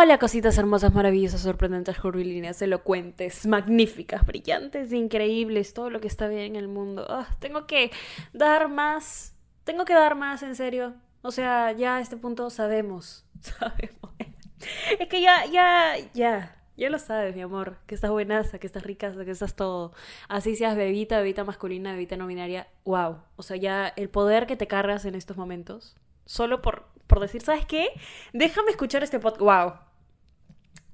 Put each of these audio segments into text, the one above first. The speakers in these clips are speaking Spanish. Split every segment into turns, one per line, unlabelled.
Hola cositas hermosas, maravillosas, sorprendentes, curvilíneas, elocuentes, magníficas, brillantes, increíbles, todo lo que está bien en el mundo. Ah, tengo que dar más, tengo que dar más, en serio. O sea, ya a este punto sabemos, sabemos. Es que ya, ya, ya, ya lo sabes, mi amor, que estás buenaza, que estás rica, que estás todo. Así seas bebita, bebita masculina, bebita no binaria, wow. O sea, ya el poder que te cargas en estos momentos, solo por, por decir, ¿sabes qué? Déjame escuchar este podcast, wow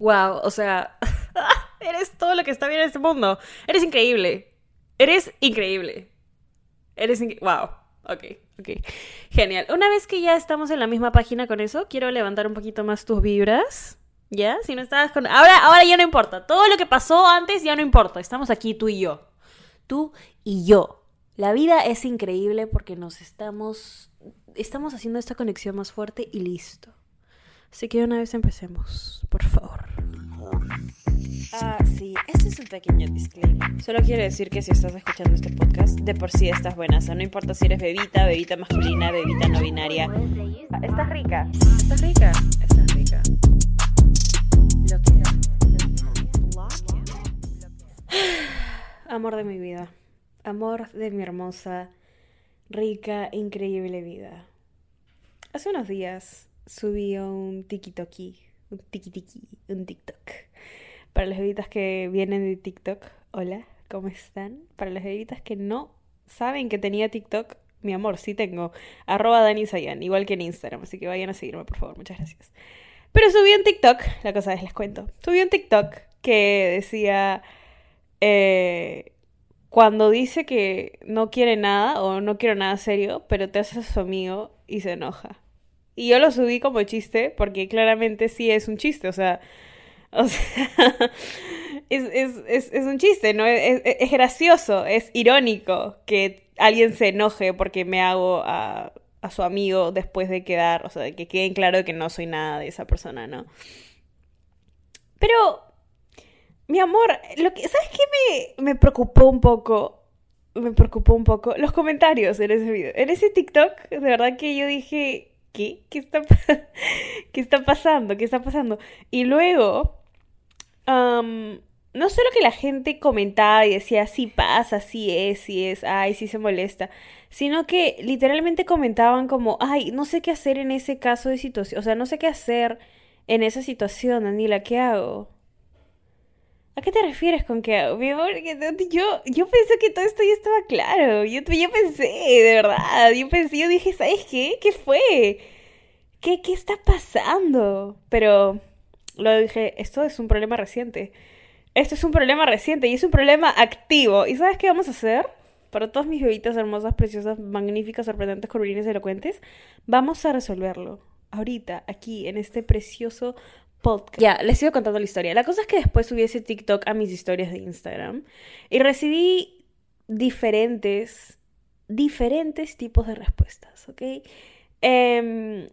wow, o sea, eres todo lo que está bien en este mundo. Eres increíble. Eres increíble. Eres increíble. Wow. Ok, ok. Genial. Una vez que ya estamos en la misma página con eso, quiero levantar un poquito más tus vibras. ¿Ya? Si no estabas con... Ahora, ahora ya no importa. Todo lo que pasó antes ya no importa. Estamos aquí tú y yo. Tú y yo. La vida es increíble porque nos estamos... Estamos haciendo esta conexión más fuerte y listo. Así que una vez empecemos, por favor. Ah, sí, este es un pequeño disclaimer. Solo quiero decir que si estás escuchando este podcast, de por sí estás buena. O sea, no importa si eres bebita, bebita masculina, bebita no binaria.
Estás rica. Estás rica. Estás rica. Lo quiero.
Amor de mi vida. Amor de mi hermosa, rica, increíble vida. Hace unos días subí un tiki-toki, un tiki-tiki, un TikTok. Para las bebitas que vienen de TikTok, hola, ¿cómo están? Para las bebitas que no saben que tenía TikTok, mi amor, sí tengo. Arroba Dani Sayan, igual que en Instagram, así que vayan a seguirme, por favor, muchas gracias. Pero subí un TikTok, la cosa es, les cuento. Subí un TikTok que decía... Eh, cuando dice que no quiere nada o no quiero nada serio, pero te haces su amigo y se enoja. Y yo lo subí como chiste, porque claramente sí es un chiste, o sea, o sea, es, un chiste, ¿no? Es, es, gracioso, es irónico que alguien se enoje porque me hago a, a, su amigo después de quedar, o sea, que queden claro que no soy nada de esa persona, ¿no? Pero, mi amor, lo que, ¿sabes qué me, me preocupó un poco? Me preocupó un poco los comentarios en ese video. En ese TikTok, de verdad que yo dije, ¿qué? ¿Qué está, ¿Qué está pasando? ¿Qué está pasando? Y luego, no solo que la gente comentaba y decía, sí pasa, sí es, sí es, ay, sí se molesta, sino que literalmente comentaban como, ay, no sé qué hacer en ese caso de situación, o sea, no sé qué hacer en esa situación, Anila, ¿qué hago? ¿A qué te refieres con qué hago? Mi amor, yo, yo pensé que todo esto ya estaba claro. Yo, yo pensé, de verdad. Yo pensé, yo dije, ¿sabes qué? ¿Qué fue? ¿Qué, qué está pasando? Pero lo dije, esto es un problema reciente. Esto es un problema reciente y es un problema activo. ¿Y sabes qué vamos a hacer? Para todas mis bebitas hermosas, preciosas, magníficas, sorprendentes, curvilíneas elocuentes, vamos a resolverlo. Ahorita, aquí, en este precioso ya, les sigo contando la historia. La cosa es que después subí ese TikTok a mis historias de Instagram y recibí diferentes, diferentes tipos de respuestas, ¿ok? Em,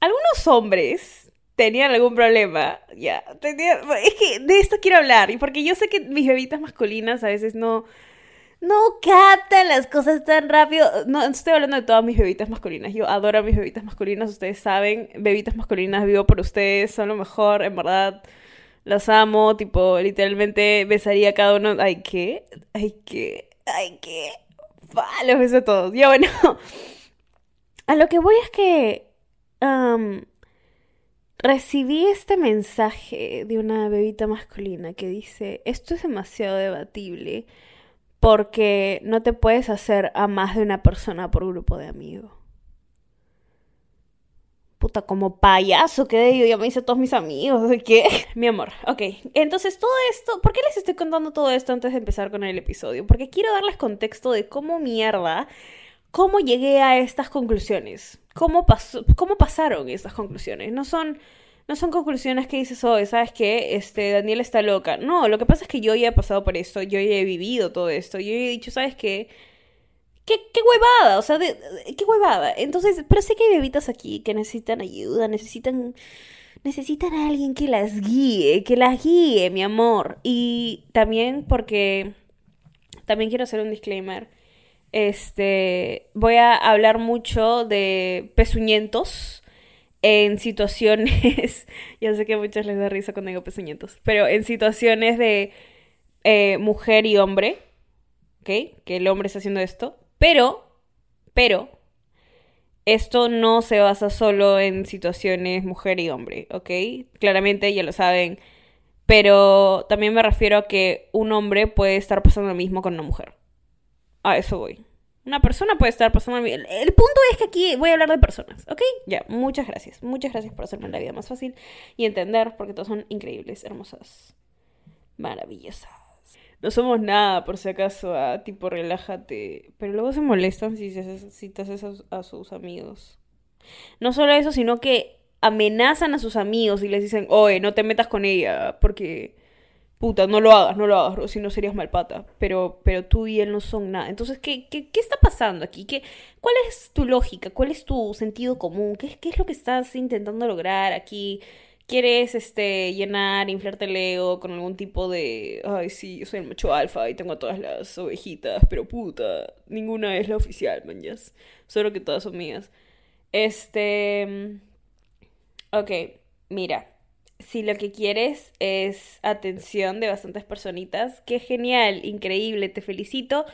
algunos hombres tenían algún problema, ya, es que de esto quiero hablar, y porque yo sé que mis bebitas masculinas a veces no, no captan las cosas tan rápido. No, estoy hablando de todas mis bebitas masculinas. Yo adoro a mis bebitas masculinas, ustedes saben. Bebitas masculinas vivo por ustedes, son lo mejor, en verdad. Las amo, tipo, literalmente besaría a cada uno. Ay, ¿qué? Ay, ¿qué? Ay, ¿qué? los beso a todos. Ya bueno. A lo que voy es que recibí este mensaje de una bebita masculina que dice, esto es demasiado debatible porque no te puedes hacer a más de una persona por grupo de amigos. Puta, como payaso que yo ya me hice todos mis amigos, ¿de qué? Mi amor, ok. Entonces todo esto, ¿por qué les estoy contando todo esto antes de empezar con el episodio? Porque quiero darles contexto de cómo mierda, cómo llegué a estas conclusiones, cómo, pasó, cómo pasaron estas conclusiones. No son no son conclusiones que dices, oh, ¿sabes qué? Este, Daniel está loca. No, lo que pasa es que yo ya he pasado por esto, yo ya he vivido todo esto, yo he dicho, ¿sabes qué? ¿Qué, qué huevada? O sea, qué huevada. Entonces, pero sé que hay bebitas aquí que necesitan ayuda, necesitan necesitan a alguien que las guíe, que las guíe, mi amor. Y también porque también quiero hacer un disclaimer. Este, voy a hablar mucho de pezuñentos en situaciones, ya sé que a muchos les da risa cuando digo pezuñitos, pero en situaciones de eh, mujer y hombre, ¿ok? Que el hombre está haciendo esto, pero, pero, esto no se basa solo en situaciones mujer y hombre, ¿ok? Claramente ya lo saben, pero también me refiero a que un hombre puede estar pasando lo mismo con una mujer. A eso voy. Una persona puede estar pasando... El, el punto es que aquí voy a hablar de personas, ¿ok? Ya, muchas gracias. Muchas gracias por hacerme la vida más fácil y entender, porque todos son increíbles, hermosas, maravillosas. No somos nada, por si acaso, a tipo, relájate. Pero luego se molestan si, si te haces a sus amigos. No solo eso, sino que amenazan a sus amigos y les dicen, oye, no te metas con ella, porque puta, no lo hagas, no lo hagas, si no serías mal pata. Pero, pero tú y él no son nada. Entonces, ¿qué, qué, qué está pasando aquí? ¿Qué, ¿Cuál es tu lógica? ¿Cuál es tu sentido común? ¿Qué, ¿Qué es lo que estás intentando lograr aquí? ¿Quieres este, llenar, inflarte el ego con algún tipo de, ay, sí, yo soy el macho alfa y tengo a todas las ovejitas, pero puta, ninguna es la oficial, man. Solo que todas son mías. Este... Ok, mira si lo que quieres es atención de bastantes personitas, qué genial, increíble, te felicito.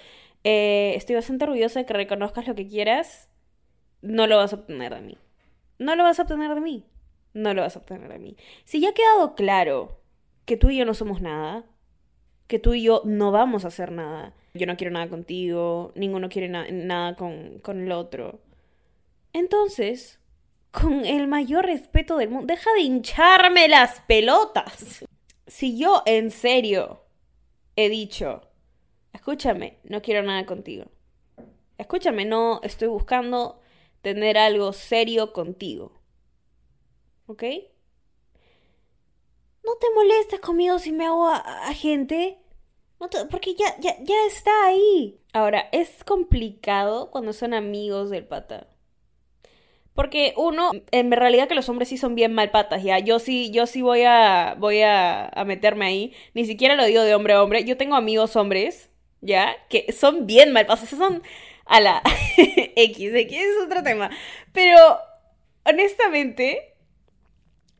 Eh, estoy bastante orgullosa de que reconozcas lo que quieras. No lo vas a obtener de mí. No lo vas a obtener de mí. No lo vas a obtener de mí. Si ya ha quedado claro que tú y yo no somos nada, que tú y yo no vamos a hacer nada, yo no quiero nada contigo, ninguno quiere nada con, con el otro. Entonces, con el mayor respeto del mundo. Deja de hincharme las pelotas. Si yo en serio he dicho, escúchame, no quiero nada contigo. Escúchame, no estoy buscando tener algo serio contigo. ¿Ok? No te molestes conmigo si me hago a, gente. No porque ya, ya, ya está ahí. Ahora, es complicado cuando son amigos del pata. Porque uno, en realidad que los hombres sí son bien malpatas, ya. Yo sí, yo sí voy a, voy a, meterme ahí. Ni siquiera lo digo de hombre a hombre. Yo tengo amigos hombres, ya, que son bien malpatas. Son a la X, X es otro tema. Pero, honestamente,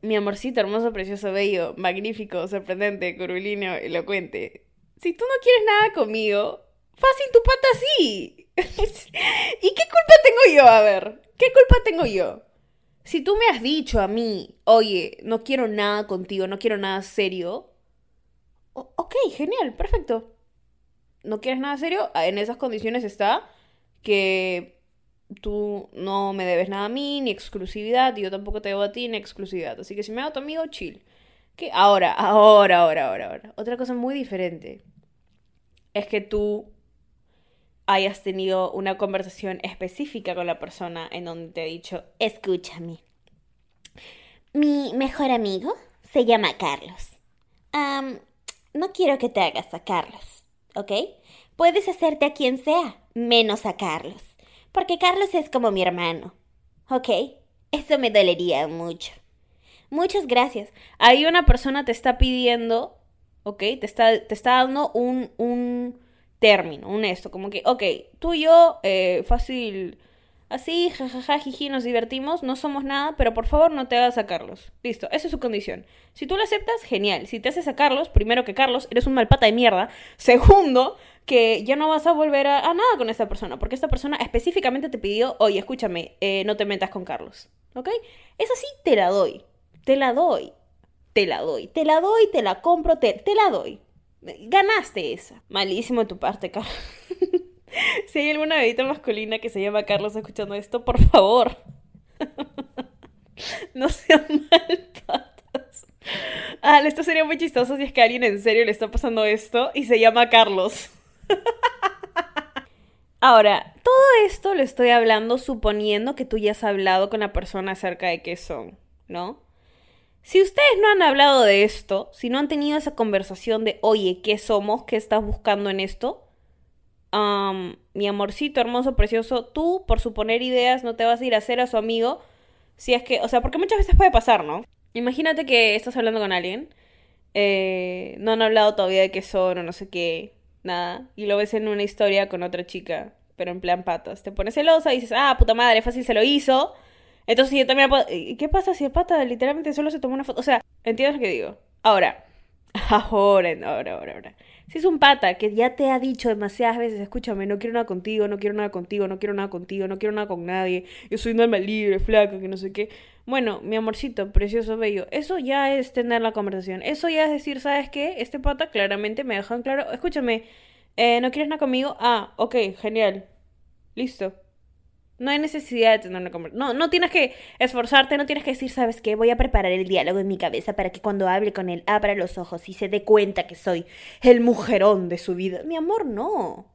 mi amorcito hermoso, precioso, bello, magnífico, sorprendente, curvilíneo, elocuente. Si tú no quieres nada conmigo, fácil tu pata sí. ¿Y qué culpa tengo yo? A ver, ¿qué culpa tengo yo? Si tú me has dicho a mí, oye, no quiero nada contigo, no quiero nada serio, ok, genial, perfecto. ¿No quieres nada serio? Ah, en esas condiciones está que tú no me debes nada a mí, ni exclusividad, y yo tampoco te debo a ti, ni exclusividad. Así que si me hago tu amigo, chill. Que ahora, ahora, ahora, ahora, ahora. Otra cosa muy diferente es que tú hayas tenido una conversación específica con la persona en donde te he dicho, escúchame. Mi mejor amigo se llama Carlos. no quiero que te hagas a Carlos, ¿ok? Puedes hacerte a quien sea, menos a Carlos. Porque Carlos es como mi hermano, ¿ok? Eso me dolería mucho. Muchas gracias. Ahí una persona te está pidiendo, ¿ok? Te está, te está dando un, un, término, un esto, como que, ok, tú y yo, eh, fácil, así, jajaja, jiji, nos divertimos, no somos nada, pero por favor no te hagas a Carlos. Listo, esa es su condición. Si tú lo aceptas, genial. Si te haces a Carlos, primero que Carlos, eres un mal pata de mierda. Segundo, que ya no vas a volver a, nada con esta persona, porque esta persona específicamente te pidió, oye, escúchame, eh, no te metas con Carlos. ¿Ok? Esa sí te la doy. Te la doy. Te la doy. Te la doy, te la compro, te, te la doy. Ganaste esa. Malísimo de tu parte, Carlos. si hay alguna bebita masculina que se llama Carlos escuchando esto, por favor. no sean malpatas. Ah, esto sería muy chistoso si es que a alguien en serio le está pasando esto y se llama Carlos. Ahora, todo esto lo estoy hablando suponiendo que tú ya has hablado con la persona acerca de qué son, ¿no? Si ustedes no han hablado de esto, si no han tenido esa conversación de, oye, ¿qué somos? ¿Qué estás buscando en esto? mi amorcito hermoso, precioso, tú, por suponer ideas, no te vas a ir a hacer a su amigo. Si es que, o sea, porque muchas veces puede pasar, ¿no? Imagínate que estás hablando con alguien, eh, no han hablado todavía de qué son o no sé qué, nada, y lo ves en una historia con otra chica, pero en plan patas. Te pones celosa y dices, ah, puta madre, fácil se lo hizo Entonces yo también puedo... ¿y ¿Qué pasa si el pata literalmente solo se tomó una foto? O sea, ¿entiendes lo que digo? Ahora, ahora, ahora, ahora, ahora. Si es un pata que ya te ha dicho demasiadas veces, escúchame, no quiero nada contigo, no quiero nada contigo, no quiero nada contigo, no quiero nada con nadie, yo soy un alma libre, flaca, que no sé qué. Bueno, mi amorcito, precioso, bello, eso ya es tener la conversación. Eso ya es decir, ¿sabes qué? Este pata claramente me dejan claro, escúchame, eh, ¿no quieres nada conmigo? Ah, ok, genial. Listo. No hay necesidad de tener una conversación. No, no tienes que esforzarte, no tienes que decir, ¿sabes qué? Voy a preparar el diálogo en mi cabeza para que cuando hable con él abra los ojos y se dé cuenta que soy el mujerón de su vida. Mi amor, no.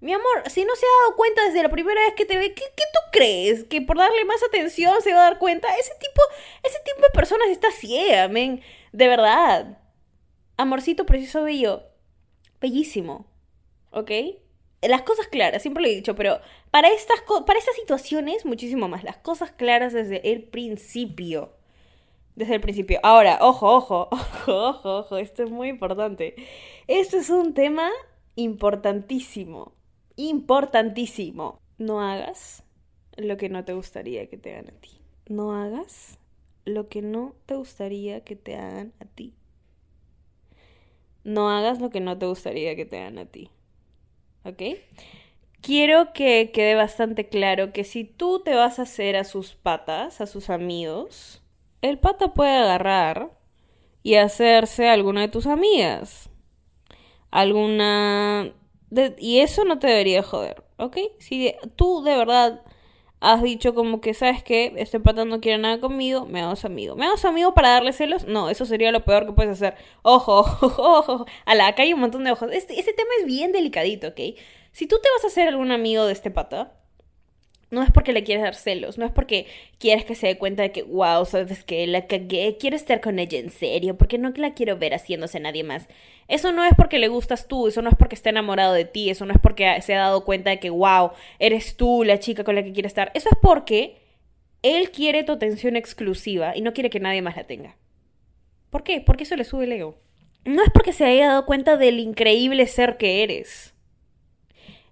Mi amor, si no se ha dado cuenta desde la primera vez que te ve, ¿qué, tú crees? ¿Que por darle más atención se va a dar cuenta? Ese tipo, ese tipo de personas está ciega, men. De verdad. Amorcito precioso bello. Bellísimo. ¿Ok? Las cosas claras, siempre lo he dicho, pero para estas, para estas situaciones, muchísimo más. Las cosas claras desde el principio. Desde el principio. Ahora, ojo, ojo, ojo, ojo, ojo. Esto es muy importante. Esto es un tema importantísimo. Importantísimo. No hagas lo que no te gustaría que te hagan a ti. No hagas lo que no te gustaría que te hagan a ti. No hagas lo que no te gustaría que te hagan a ti. ¿Ok? Quiero que quede bastante claro que si tú te vas a hacer a sus patas, a sus amigos, el pata puede agarrar y hacerse a alguna de tus amigas. Alguna... Y eso no te debería joder, ¿ok? Si tú de verdad has dicho como que, ¿sabes qué? Este pata no quiere nada conmigo, me hago su amigo. ¿Me hago su amigo para darle celos? No, eso sería lo peor que puedes hacer. Ojo, ojo, ojo. A la, acá hay un montón de ojos. Este, este tema es bien delicadito, ¿ok? Si tú te vas a hacer algún amigo de este pata, no es porque le quieres dar celos, no es porque quieres que se dé cuenta de que, wow, sabes que la cagué, quiero estar con ella en serio, porque no la quiero ver haciéndose a nadie más. Eso no es porque le gustas tú, eso no es porque esté enamorado de ti, eso no es porque se ha dado cuenta de que, wow, eres tú la chica con la que quiere estar. Eso es porque él quiere tu atención exclusiva y no quiere que nadie más la tenga. ¿Por qué? Porque eso le sube el ego. No es porque se haya dado cuenta del increíble ser que eres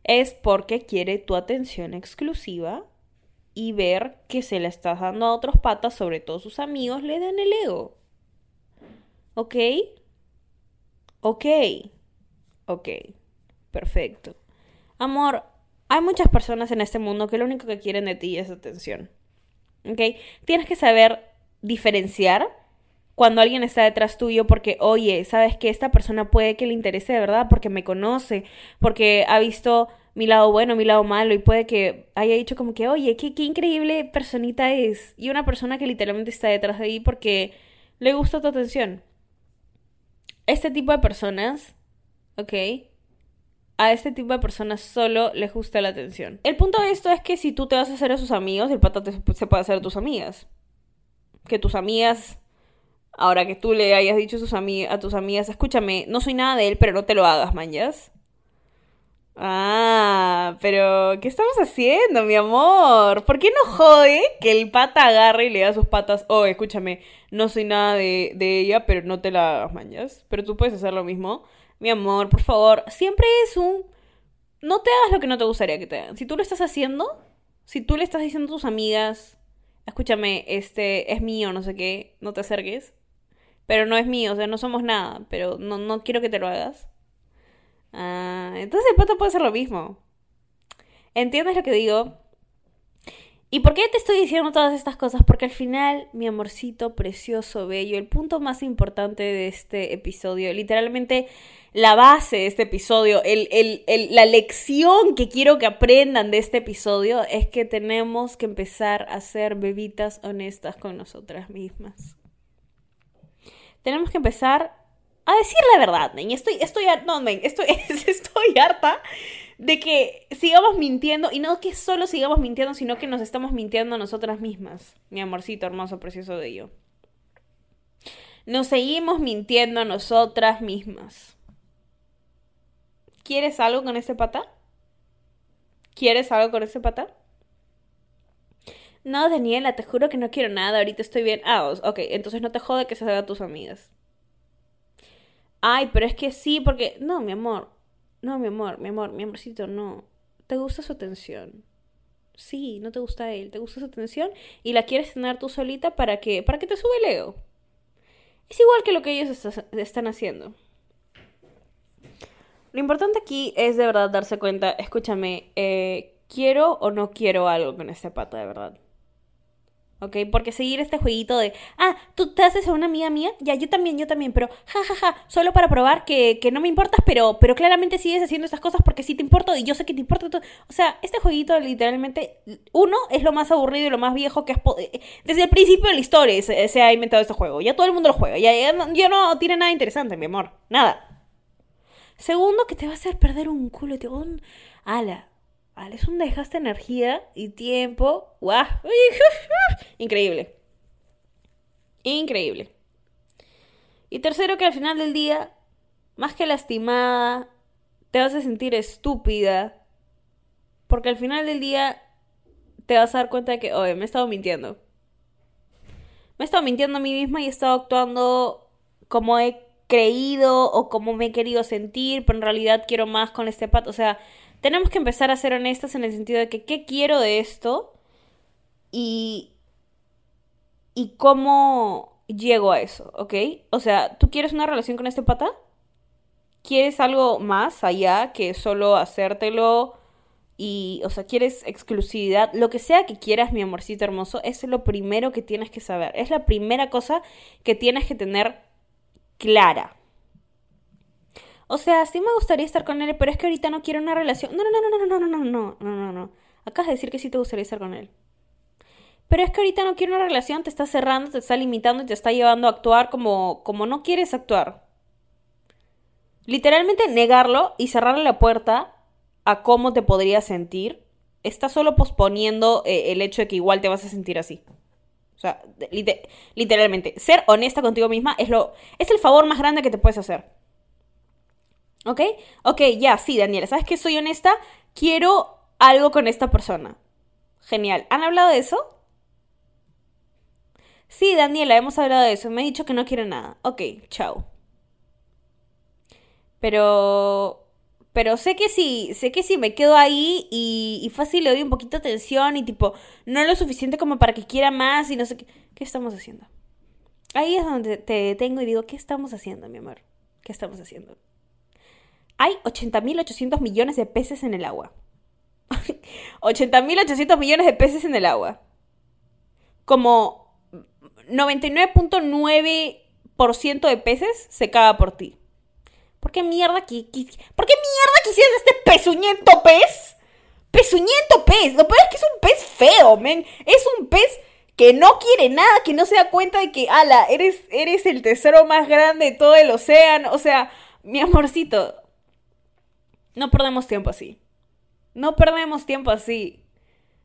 es porque quiere tu atención exclusiva y ver que se le estás dando a otros patas, sobre todo sus amigos, le dan el ego. ¿Ok? Ok. Ok. Perfecto. Amor, hay muchas personas en este mundo que lo único que quieren de ti es atención. ¿Ok? Tienes que saber diferenciar cuando alguien está detrás tuyo porque, oye, sabes que esta persona puede que le interese de verdad porque me conoce, porque ha visto mi lado bueno, mi lado malo, y puede que haya dicho como que, oye, qué, increíble personita es. Y una persona que literalmente está detrás de ahí porque le gusta tu atención. Este tipo de personas, ¿ok? A este tipo de personas solo les gusta la atención. El punto de esto es que si tú te vas a hacer a sus amigos, el pata se puede hacer a tus amigas. Que tus amigas Ahora que tú le hayas dicho a, tus amigas, escúchame, no soy nada de él, pero no te lo hagas, manjas. Ah, pero ¿qué estamos haciendo, mi amor? ¿Por qué no jode que el pata agarre y le da sus patas? Oh, escúchame, no soy nada de, de ella, pero no te la hagas, mañas. Pero tú puedes hacer lo mismo. Mi amor, por favor, siempre es un... No te hagas lo que no te gustaría que te hagan. Si tú lo estás haciendo, si tú le estás diciendo a tus amigas, escúchame, este es mío, no sé qué, no te acerques. Pero no es mío, o sea, no somos nada, pero no, no quiero que te lo hagas Ah, entonces el pata puede hacer lo mismo. ¿Entiendes lo que digo? ¿Y por qué te estoy diciendo todas estas cosas? Porque al final, mi amorcito precioso, bello, el punto más importante de este episodio, literalmente la base de este episodio, el, el, la lección que quiero que aprendan de este episodio es que tenemos que empezar a ser bebitas honestas con nosotras mismas. Tenemos que empezar a decir la verdad, men. Estoy, estoy, no, men, estoy, harta de que sigamos mintiendo y no que solo sigamos mintiendo, sino que nos estamos mintiendo a nosotras mismas. Mi amorcito hermoso, precioso de ello. Nos seguimos mintiendo a nosotras mismas. ¿Quieres algo con ese pata? ¿Quieres algo con ese pata? No, Daniela, te juro que no quiero nada, ahorita estoy bien. Ah, ok, entonces no te jode que se haga a tus amigas. Ay, pero es que sí, porque... No, mi amor. No, mi amor, mi amor, mi amorcito, no. Te gusta su atención. Sí, no te gusta él, te gusta su atención y la quieres tener tú solita para que, para que te sube el ego. Es igual que lo que ellos están haciendo. Lo importante aquí es de verdad darse cuenta, escúchame, eh, quiero o no quiero algo con este pata, de verdad. ¿Ok? Porque seguir este jueguito de, ah, tú te haces a una amiga mía, ya, yo también, yo también, pero ja, ja, ja, solo para probar que, que no me importas, pero, pero claramente sigues haciendo estas cosas porque sí te importo y yo sé que te importa. O sea, este jueguito literalmente, uno, es lo más aburrido y lo más viejo que es... Eh, desde el principio de la historia se, ha inventado este juego, ya todo el mundo lo juega, ya, ya, no, ya no tiene nada interesante, mi amor, nada. Segundo, que te va a hacer perder un culo, te un... Ala, es un dejaste energía y tiempo. ¡Guau! Increíble. Increíble. Y tercero, que al final del día, más que lastimada, te vas a sentir estúpida. Porque al final del día te vas a dar cuenta de que, oye, me he estado mintiendo. Me he estado mintiendo a mí misma y he estado actuando como he creído o como me he querido sentir, pero en realidad quiero más con este pato. O sea, tenemos que empezar a ser honestas en el sentido de que qué quiero de esto y, y cómo llego a eso, ¿ok? O sea, ¿tú quieres una relación con este pata? ¿Quieres algo más allá que solo hacértelo? Y, o sea, quieres exclusividad, lo que sea que quieras, mi amorcito hermoso, es lo primero que tienes que saber. Es la primera cosa que tienes que tener clara. O sea, sí me gustaría estar con él, pero es que ahorita no quiero una relación. No, no, no, no, no, no, no, no, no, no, no. Acabas de decir que sí te gustaría estar con él. Pero es que ahorita no quiero una relación, te está cerrando, te está limitando te está llevando a actuar como, como no quieres actuar. Literalmente negarlo y cerrarle la puerta a cómo te podrías sentir, está solo posponiendo el hecho de que igual te vas a sentir así. O sea, literalmente, ser honesta contigo misma es lo es el favor más grande que te puedes hacer. ¿Ok? Ok, ya, sí, Daniela, ¿sabes que soy honesta? Quiero algo con esta persona. Genial. ¿Han hablado de eso? Sí, Daniela, hemos hablado de eso. Me ha dicho que no quiere nada. Ok, chao. Pero. Pero sé que sí, sé que sí me quedo ahí y, fácil le doy un poquito de atención y tipo, no lo suficiente como para que quiera más y no sé qué. ¿Qué estamos haciendo? Ahí es donde te detengo y digo, ¿qué estamos haciendo, mi amor? ¿Qué estamos haciendo? Hay 80.800 millones de peces en el agua. 80.800 millones de peces en el agua. Como 99.9% de peces se caga por ti. ¿Por qué mierda, ¿Por qué mierda quisieras este pezuñento pez? Pezuñento pez. Lo peor es que es un pez feo, men. Es un pez que no quiere nada, que no se da cuenta de que, ala, eres, eres el tesoro más grande de todo el océano. O sea, mi amorcito, no perdemos tiempo así. No perdemos tiempo así.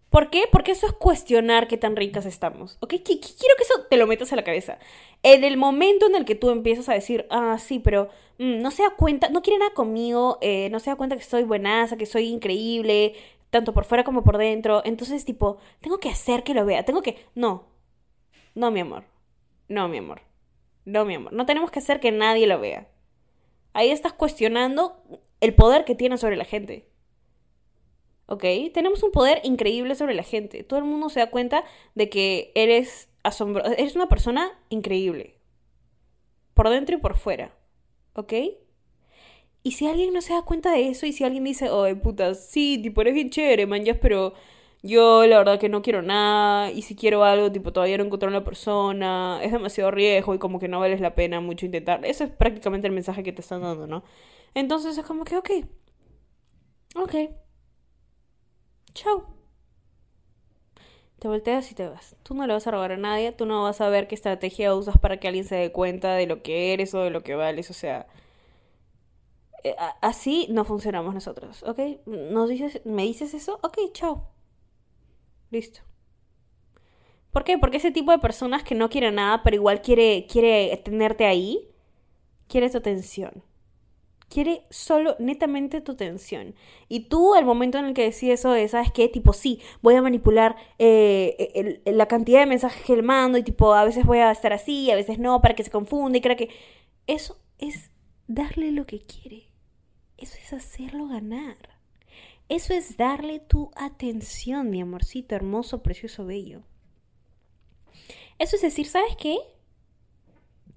¿Por qué? Porque eso es cuestionar qué tan ricas estamos. ¿Ok? Quiero que eso te lo metas a la cabeza. En el momento en el que tú empiezas a decir, ah, sí, pero mm, no se da cuenta, no quiere nada conmigo, eh, no se da cuenta que soy buenaza, que soy increíble, tanto por fuera como por dentro. Entonces, tipo, tengo que hacer que lo vea, tengo que... No, no, mi amor. No, mi amor. No, mi amor. No tenemos que hacer que nadie lo vea. Ahí estás cuestionando el poder que tiene sobre la gente. ¿Ok? Tenemos un poder increíble sobre la gente. Todo el mundo se da cuenta de que eres asombroso. Eres una persona increíble. Por dentro y por fuera. ¿Ok? Y si alguien no se da cuenta de eso y si alguien dice, oh, puta, sí, tipo, eres bien chévere, man, pero yo la verdad que no quiero nada y si quiero algo, tipo, todavía no encontré una persona, es demasiado riesgo y como que no vales la pena mucho intentar. Eso es prácticamente el mensaje que te están dando, ¿no? Entonces es como que, ok. Ok. Chao. Te volteas y te vas. Tú no le vas a robar a nadie, tú no vas a ver qué estrategia usas para que alguien se dé cuenta de lo que eres o de lo que vales. O sea, eh, así no funcionamos nosotros, ¿ok? Nos dices, ¿Me dices eso? Ok, chao. Listo. ¿Por qué? Porque ese tipo de personas que no quiere nada, pero igual quiere, quiere tenerte ahí, quiere tu atención quiere solo netamente tu atención. Y tú, al momento en el que decides eso ¿sabes qué? Tipo, sí, voy a manipular eh, la cantidad de mensajes que le mando y tipo, a veces voy a estar así, a veces no, para que se confunda y crea que... Eso es darle lo que quiere. Eso es hacerlo ganar. Eso es darle tu atención, mi amorcito hermoso, precioso, bello. Eso es decir, ¿sabes qué?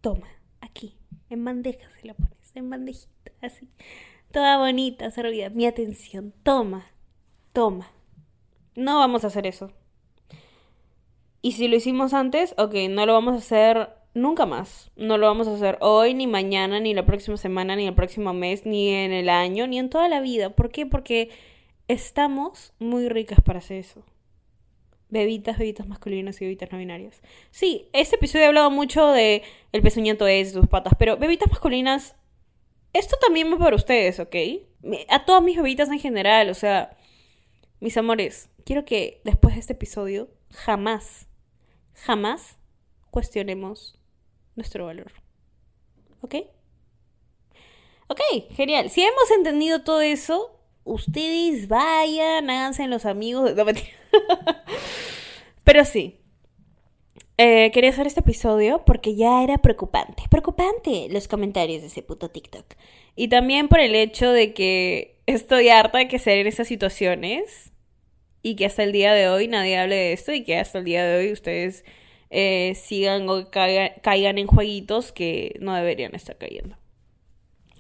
Toma, aquí, en bandeja se la pones, en bandejita, así. Toda bonita, servida. Mi atención, toma, toma. No vamos a hacer eso. Y si lo hicimos antes, ok, no lo vamos a hacer nunca más. No lo vamos a hacer hoy, ni mañana, ni la próxima semana, ni el próximo mes, ni en el año, ni en toda la vida. ¿Por qué? Porque estamos muy ricas para hacer eso. Bebitas, bebitas masculinas y bebitas no binarias. Sí, este episodio he hablado mucho de el pezuñento es, sus patas, pero bebitas masculinas, esto también va para ustedes, ¿ok? A todas mis bebitas en general, o sea, mis amores, quiero que después de este episodio jamás, jamás cuestionemos nuestro valor. ¿Ok? Ok, genial. Si hemos entendido todo eso, ustedes vayan, háganse los amigos. No. Pero sí. Eh, quería hacer este episodio porque ya era preocupante. Preocupante los comentarios de ese puto TikTok. Y también por el hecho de que estoy harta de que se en esas situaciones y que hasta el día de hoy nadie hable de esto y que hasta el día de hoy ustedes eh, sigan o caigan en jueguitos que no deberían estar cayendo.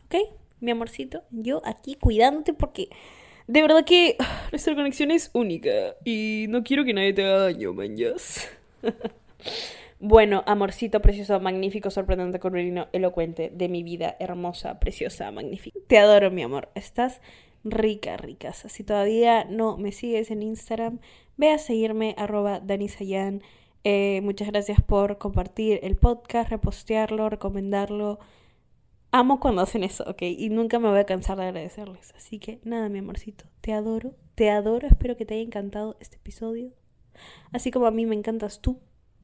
¿Ok? Mi amorcito, yo aquí cuidándote porque de verdad que nuestra conexión es única y no quiero que nadie te haga daño, manjas. bueno, amorcito precioso, magnífico, sorprendente, curvilíneo, elocuente de mi vida, hermosa, preciosa, magnífica. Te adoro, mi amor. Estás rica, ricas. Si todavía no me sigues en Instagram, ve a seguirme arroba danisayan. Eh, muchas gracias por compartir el podcast, repostearlo, recomendarlo. Amo cuando hacen eso, ¿ok? Y nunca me voy a cansar de agradecerles. Así que nada, mi amorcito, te adoro, te adoro. Espero que te haya encantado este episodio. Así como a mí me encantas tú,